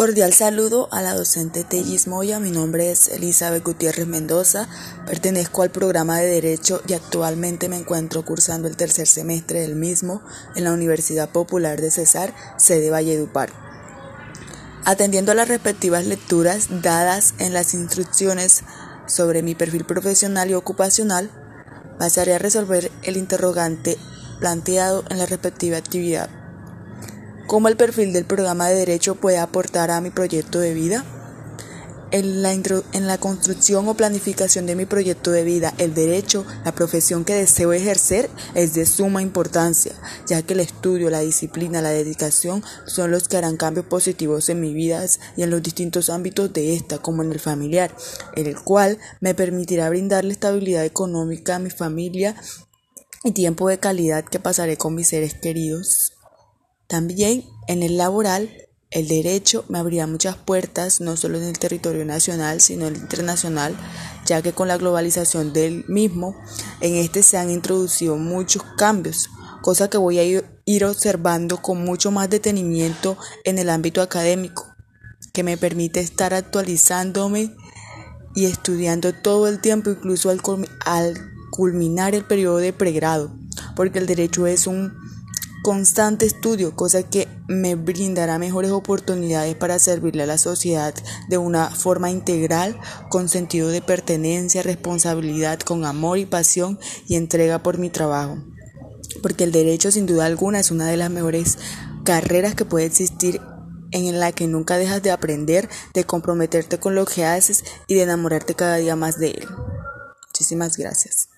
Cordial saludo a la docente Tellis Moya. Mi nombre es Elizabeth Gutiérrez Mendoza. Pertenezco al programa de Derecho y actualmente me encuentro cursando el tercer semestre del mismo en la Universidad Popular de Cesar, sede Valledupar. Atendiendo a las respectivas lecturas dadas en las instrucciones sobre mi perfil profesional y ocupacional, pasaré a resolver el interrogante planteado en la respectiva actividad cómo el perfil del programa de derecho puede aportar a mi proyecto de vida. En la, construcción o planificación de mi proyecto de vida, el derecho, la profesión que deseo ejercer, es de suma importancia, ya que el estudio, la disciplina, la dedicación son los que harán cambios positivos en mi vida y en los distintos ámbitos de esta, como en el familiar, el cual me permitirá brindarle estabilidad económica a mi familia y tiempo de calidad que pasaré con mis seres queridos. También en el laboral, el derecho me abrirá muchas puertas, no solo en el territorio nacional, sino en el internacional, ya que con la globalización del mismo, en este se han introducido muchos cambios, cosa que voy a ir observando con mucho más detenimiento en el ámbito académico, que me permite estar actualizándome y estudiando todo el tiempo, incluso al, culminar el periodo de pregrado, porque el derecho es un constante estudio, cosa que me brindará mejores oportunidades para servirle a la sociedad de una forma integral, con sentido de pertenencia, responsabilidad, con amor y pasión y entrega por mi trabajo. Porque el derecho sin duda alguna es una de las mejores carreras que puede existir en la que nunca dejas de aprender, de comprometerte con lo que haces y de enamorarte cada día más de él. Muchísimas gracias.